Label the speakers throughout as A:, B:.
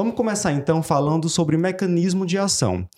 A: Vamos começar então falando sobre mecanismo de ação.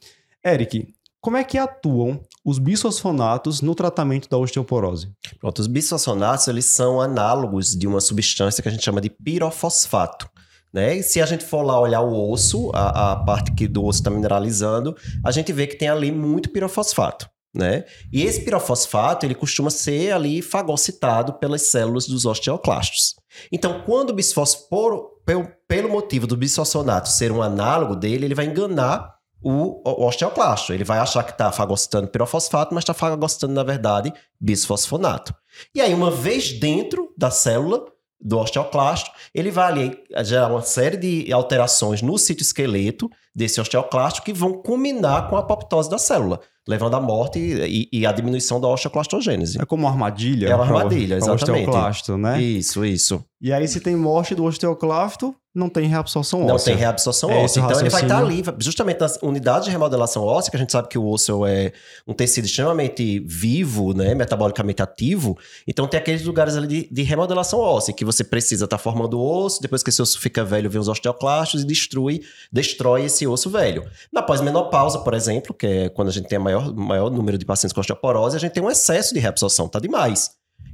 A: Eric, como é que atuam os bisfosfonatos no tratamento da osteoporose?
B: Pronto, os bisfosfonatos eles são análogos de uma substância que a gente chama de pirofosfato. Né? Se a gente for lá olhar o osso, a, a parte que do osso está mineralizando, a gente vê que tem ali muito pirofosfato. Né? E esse pirofosfato ele costuma ser ali fagocitado pelas células dos osteoclastos. Então, quando o bisfosforo, pelo, pelo motivo do bisfosfonato ser um análogo dele, ele vai enganar o, o osteoclasto. Ele vai achar que está fagocitando pirofosfato, mas está fagocitando, na verdade, bisfosfonato. E aí, uma vez dentro da célula do osteoclasto, ele vai ali gerar uma série de alterações no citoesqueleto desse osteoclasto que vão culminar com a apoptose da célula levando à morte e, e, a diminuição da osteoclastogênese.
A: É como uma armadilha?
B: É uma armadilha, pra, exatamente.
A: Pra osteoclasto, né?
B: Isso, isso.
A: E aí, se tem morte do osteoclasto, não tem reabsorção
B: óssea.
A: Não
B: tem reabsorção é óssea. Então ele vai estar ali, justamente nas unidades de remodelação óssea, que a gente sabe que o osso é um tecido extremamente vivo, né, metabolicamente ativo. Então tem aqueles lugares ali de, de remodelação óssea, que você precisa estar tá formando o osso, depois que esse osso fica velho, vem os osteoclastos e destrui, destrói esse osso velho. Na pós-menopausa, por exemplo, que é quando a gente tem a maior, maior número de pacientes com osteoporose, a gente tem um excesso de reabsorção, tá demais.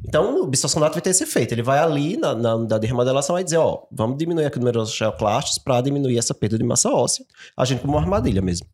B: Então, o bisfosfonato vai ter esse efeito. Ele vai ali na, na unidade de remodelação e dizer, ó, vamos diminuir aqui o número de osteoclastos para diminuir essa perda de massa óssea, agindo como uma armadilha mesmo.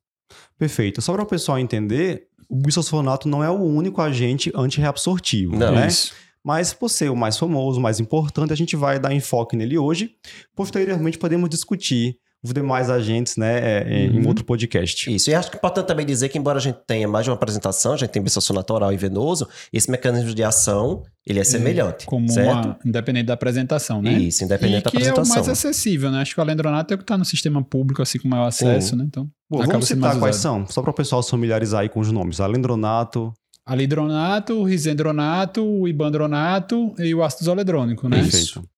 A: Perfeito. Só para o pessoal entender, o bisfosfonato não é o único agente antirreabsortivo, não, né? Isso. Mas por ser o mais famoso, o mais importante, a gente vai dar enfoque nele hoje. Posteriormente, podemos discutir os demais agentes, né, é, é, uhum. em outro podcast.
B: Isso, e acho que é importante também dizer que, embora a gente tenha mais de uma apresentação, a gente tem bissocionato oral e venoso, esse mecanismo de ação, ele é semelhante,
C: Como
B: certo?
C: Uma, independente da apresentação, né?
B: Isso, independente
C: e
B: da apresentação.
C: que é o mais acessível, né? Acho que o alendronato é o que está no sistema público, assim, com maior acesso, Sim. né? Então,
A: Bom, vamos citar quais são, só para o pessoal se familiarizar aí com os nomes. Alendronato,
C: alidronato, risendronato, o ibandronato e o ácido zoledrônico, né?
A: Perfeito.